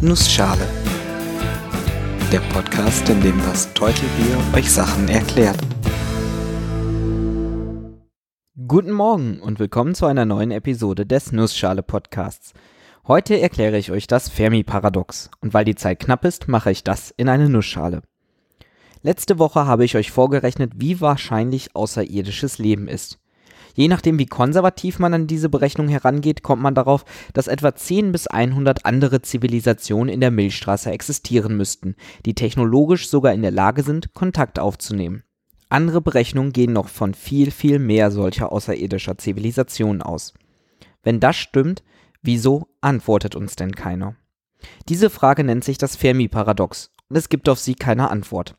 Nussschale. Der Podcast, in dem das Teutelbier euch Sachen erklärt. Guten Morgen und willkommen zu einer neuen Episode des Nussschale Podcasts. Heute erkläre ich euch das Fermi-Paradox und weil die Zeit knapp ist, mache ich das in eine Nussschale. Letzte Woche habe ich euch vorgerechnet, wie wahrscheinlich außerirdisches Leben ist. Je nachdem, wie konservativ man an diese Berechnung herangeht, kommt man darauf, dass etwa 10 bis 100 andere Zivilisationen in der Milchstraße existieren müssten, die technologisch sogar in der Lage sind, Kontakt aufzunehmen. Andere Berechnungen gehen noch von viel, viel mehr solcher außerirdischer Zivilisationen aus. Wenn das stimmt, wieso antwortet uns denn keiner? Diese Frage nennt sich das Fermi-Paradox und es gibt auf sie keine Antwort.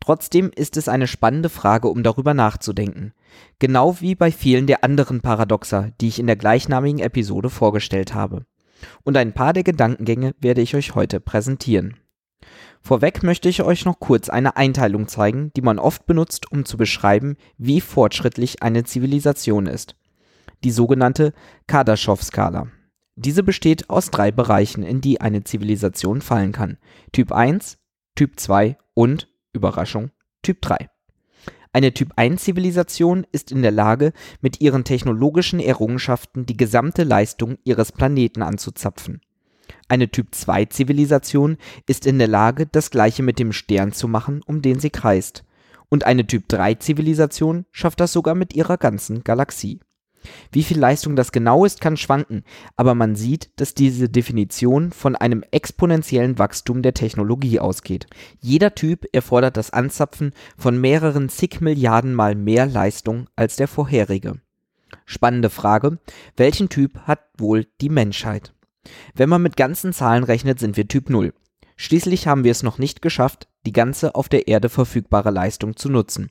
Trotzdem ist es eine spannende Frage, um darüber nachzudenken. Genau wie bei vielen der anderen Paradoxa, die ich in der gleichnamigen Episode vorgestellt habe. Und ein paar der Gedankengänge werde ich euch heute präsentieren. Vorweg möchte ich euch noch kurz eine Einteilung zeigen, die man oft benutzt, um zu beschreiben, wie fortschrittlich eine Zivilisation ist. Die sogenannte Kardaschow-Skala. Diese besteht aus drei Bereichen, in die eine Zivilisation fallen kann. Typ 1, Typ 2 und Überraschung, Typ 3. Eine Typ-1-Zivilisation ist in der Lage, mit ihren technologischen Errungenschaften die gesamte Leistung ihres Planeten anzuzapfen. Eine Typ-2-Zivilisation ist in der Lage, das gleiche mit dem Stern zu machen, um den sie kreist. Und eine Typ-3-Zivilisation schafft das sogar mit ihrer ganzen Galaxie. Wie viel Leistung das genau ist, kann schwanken, aber man sieht, dass diese Definition von einem exponentiellen Wachstum der Technologie ausgeht. Jeder Typ erfordert das Anzapfen von mehreren zig Milliarden mal mehr Leistung als der vorherige. Spannende Frage, welchen Typ hat wohl die Menschheit? Wenn man mit ganzen Zahlen rechnet, sind wir Typ 0. Schließlich haben wir es noch nicht geschafft, die ganze auf der Erde verfügbare Leistung zu nutzen.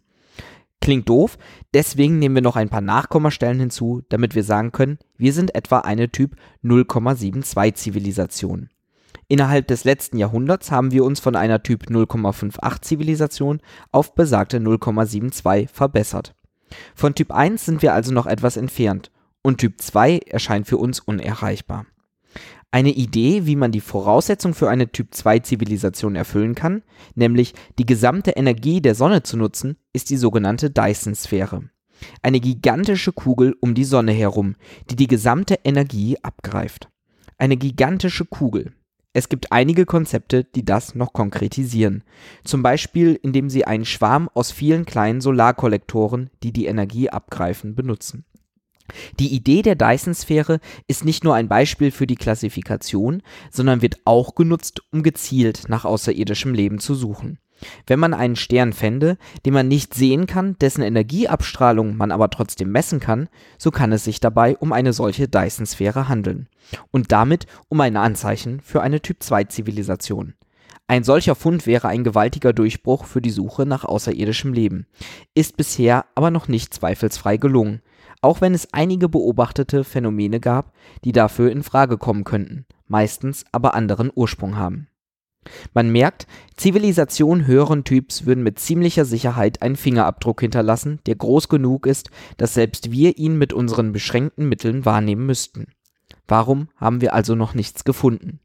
Klingt doof, deswegen nehmen wir noch ein paar Nachkommastellen hinzu, damit wir sagen können, wir sind etwa eine Typ 0,72 Zivilisation. Innerhalb des letzten Jahrhunderts haben wir uns von einer Typ 0,58 Zivilisation auf besagte 0,72 verbessert. Von Typ 1 sind wir also noch etwas entfernt und Typ 2 erscheint für uns unerreichbar. Eine Idee, wie man die Voraussetzung für eine Typ-2-Zivilisation erfüllen kann, nämlich die gesamte Energie der Sonne zu nutzen, ist die sogenannte Dyson-Sphäre. Eine gigantische Kugel um die Sonne herum, die die gesamte Energie abgreift. Eine gigantische Kugel. Es gibt einige Konzepte, die das noch konkretisieren. Zum Beispiel, indem sie einen Schwarm aus vielen kleinen Solarkollektoren, die die Energie abgreifen, benutzen. Die Idee der Dyson-Sphäre ist nicht nur ein Beispiel für die Klassifikation, sondern wird auch genutzt, um gezielt nach außerirdischem Leben zu suchen. Wenn man einen Stern fände, den man nicht sehen kann, dessen Energieabstrahlung man aber trotzdem messen kann, so kann es sich dabei um eine solche Dyson-Sphäre handeln. Und damit um ein Anzeichen für eine Typ-2-Zivilisation. Ein solcher Fund wäre ein gewaltiger Durchbruch für die Suche nach außerirdischem Leben, ist bisher aber noch nicht zweifelsfrei gelungen auch wenn es einige beobachtete Phänomene gab, die dafür in Frage kommen könnten, meistens aber anderen Ursprung haben. Man merkt, Zivilisationen höheren Typs würden mit ziemlicher Sicherheit einen Fingerabdruck hinterlassen, der groß genug ist, dass selbst wir ihn mit unseren beschränkten Mitteln wahrnehmen müssten. Warum haben wir also noch nichts gefunden?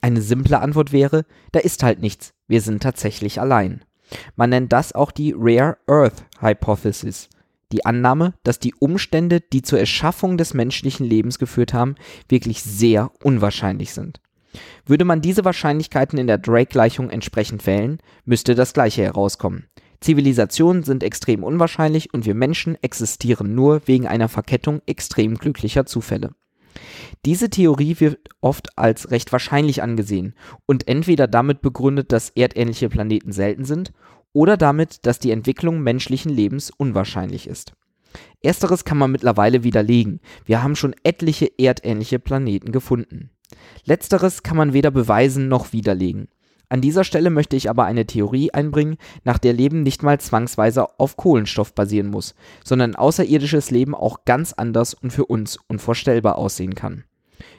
Eine simple Antwort wäre, da ist halt nichts, wir sind tatsächlich allein. Man nennt das auch die Rare Earth Hypothesis, die Annahme, dass die Umstände, die zur Erschaffung des menschlichen Lebens geführt haben, wirklich sehr unwahrscheinlich sind. Würde man diese Wahrscheinlichkeiten in der Drake-Gleichung entsprechend wählen, müsste das gleiche herauskommen. Zivilisationen sind extrem unwahrscheinlich und wir Menschen existieren nur wegen einer Verkettung extrem glücklicher Zufälle. Diese Theorie wird oft als recht wahrscheinlich angesehen und entweder damit begründet, dass erdähnliche Planeten selten sind oder damit, dass die Entwicklung menschlichen Lebens unwahrscheinlich ist. Ersteres kann man mittlerweile widerlegen. Wir haben schon etliche erdähnliche Planeten gefunden. Letzteres kann man weder beweisen noch widerlegen. An dieser Stelle möchte ich aber eine Theorie einbringen, nach der Leben nicht mal zwangsweise auf Kohlenstoff basieren muss, sondern außerirdisches Leben auch ganz anders und für uns unvorstellbar aussehen kann.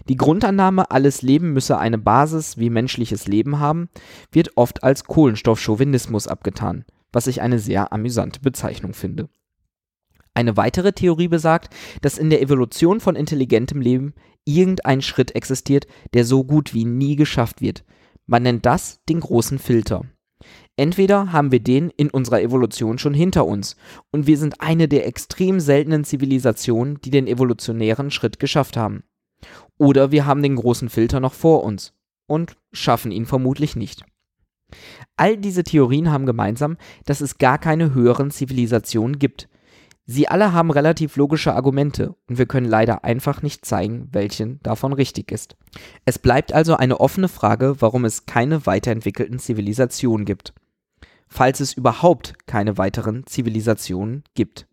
Die Grundannahme, alles Leben müsse eine Basis wie menschliches Leben haben, wird oft als Kohlenstoffchauvinismus abgetan, was ich eine sehr amüsante Bezeichnung finde. Eine weitere Theorie besagt, dass in der Evolution von intelligentem Leben irgendein Schritt existiert, der so gut wie nie geschafft wird. Man nennt das den großen Filter. Entweder haben wir den in unserer Evolution schon hinter uns und wir sind eine der extrem seltenen Zivilisationen, die den evolutionären Schritt geschafft haben. Oder wir haben den großen Filter noch vor uns und schaffen ihn vermutlich nicht. All diese Theorien haben gemeinsam, dass es gar keine höheren Zivilisationen gibt. Sie alle haben relativ logische Argumente und wir können leider einfach nicht zeigen, welchen davon richtig ist. Es bleibt also eine offene Frage, warum es keine weiterentwickelten Zivilisationen gibt falls es überhaupt keine weiteren Zivilisationen gibt.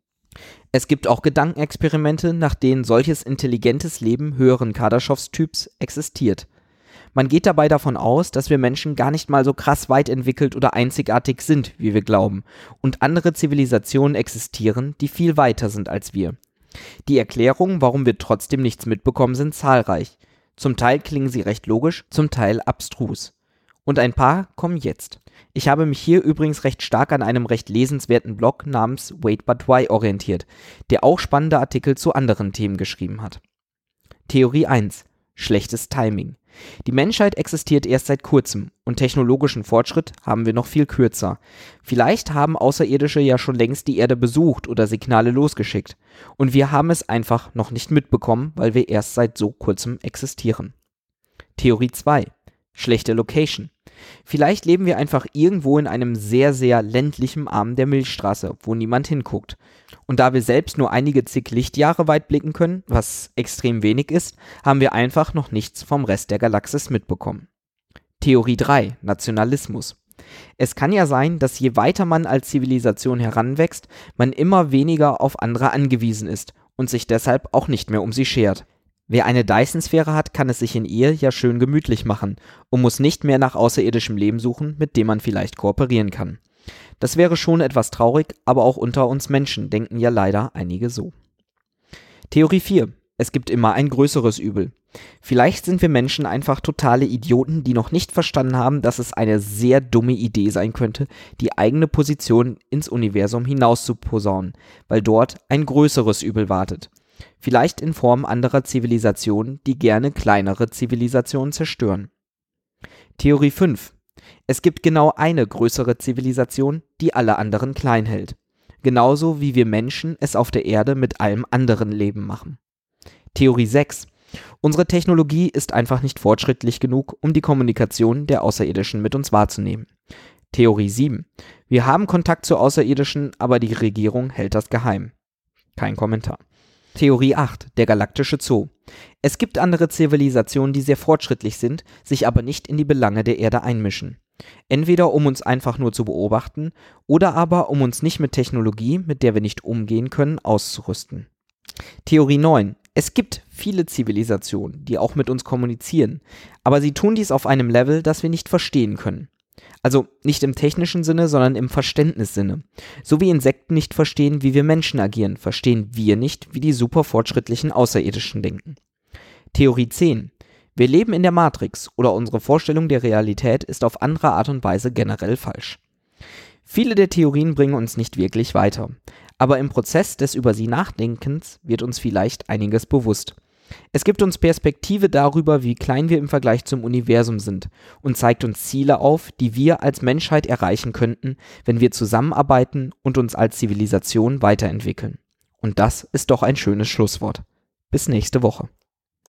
Es gibt auch Gedankenexperimente, nach denen solches intelligentes Leben höheren Kardaschows-Typs existiert. Man geht dabei davon aus, dass wir Menschen gar nicht mal so krass weit entwickelt oder einzigartig sind, wie wir glauben, und andere Zivilisationen existieren, die viel weiter sind als wir. Die Erklärungen, warum wir trotzdem nichts mitbekommen, sind zahlreich. Zum Teil klingen sie recht logisch, zum Teil abstrus. Und ein paar kommen jetzt. Ich habe mich hier übrigens recht stark an einem recht lesenswerten Blog namens Wait But Why orientiert, der auch spannende Artikel zu anderen Themen geschrieben hat. Theorie 1. Schlechtes Timing. Die Menschheit existiert erst seit kurzem und technologischen Fortschritt haben wir noch viel kürzer. Vielleicht haben Außerirdische ja schon längst die Erde besucht oder Signale losgeschickt. Und wir haben es einfach noch nicht mitbekommen, weil wir erst seit so kurzem existieren. Theorie 2. Schlechte Location. Vielleicht leben wir einfach irgendwo in einem sehr, sehr ländlichen Arm der Milchstraße, wo niemand hinguckt. Und da wir selbst nur einige zig Lichtjahre weit blicken können, was extrem wenig ist, haben wir einfach noch nichts vom Rest der Galaxis mitbekommen. Theorie 3 Nationalismus. Es kann ja sein, dass je weiter man als Zivilisation heranwächst, man immer weniger auf andere angewiesen ist und sich deshalb auch nicht mehr um sie schert. Wer eine Dyson-Sphäre hat, kann es sich in ihr ja schön gemütlich machen und muss nicht mehr nach außerirdischem Leben suchen, mit dem man vielleicht kooperieren kann. Das wäre schon etwas traurig, aber auch unter uns Menschen denken ja leider einige so. Theorie 4. Es gibt immer ein größeres Übel. Vielleicht sind wir Menschen einfach totale Idioten, die noch nicht verstanden haben, dass es eine sehr dumme Idee sein könnte, die eigene Position ins Universum hinaus zu posaunen, weil dort ein größeres Übel wartet vielleicht in Form anderer Zivilisationen, die gerne kleinere Zivilisationen zerstören. Theorie 5. Es gibt genau eine größere Zivilisation, die alle anderen klein hält. Genauso wie wir Menschen es auf der Erde mit allem anderen Leben machen. Theorie 6. Unsere Technologie ist einfach nicht fortschrittlich genug, um die Kommunikation der Außerirdischen mit uns wahrzunehmen. Theorie 7. Wir haben Kontakt zu Außerirdischen, aber die Regierung hält das geheim. Kein Kommentar. Theorie 8, der galaktische Zoo. Es gibt andere Zivilisationen, die sehr fortschrittlich sind, sich aber nicht in die Belange der Erde einmischen. Entweder um uns einfach nur zu beobachten oder aber um uns nicht mit Technologie, mit der wir nicht umgehen können, auszurüsten. Theorie 9. Es gibt viele Zivilisationen, die auch mit uns kommunizieren, aber sie tun dies auf einem Level, das wir nicht verstehen können. Also nicht im technischen Sinne, sondern im Verständnissinne. So wie Insekten nicht verstehen, wie wir Menschen agieren, verstehen wir nicht, wie die super fortschrittlichen Außerirdischen denken. Theorie 10. Wir leben in der Matrix oder unsere Vorstellung der Realität ist auf andere Art und Weise generell falsch. Viele der Theorien bringen uns nicht wirklich weiter, aber im Prozess des über sie Nachdenkens wird uns vielleicht einiges bewusst. Es gibt uns Perspektive darüber, wie klein wir im Vergleich zum Universum sind und zeigt uns Ziele auf, die wir als Menschheit erreichen könnten, wenn wir zusammenarbeiten und uns als Zivilisation weiterentwickeln. Und das ist doch ein schönes Schlusswort. Bis nächste Woche.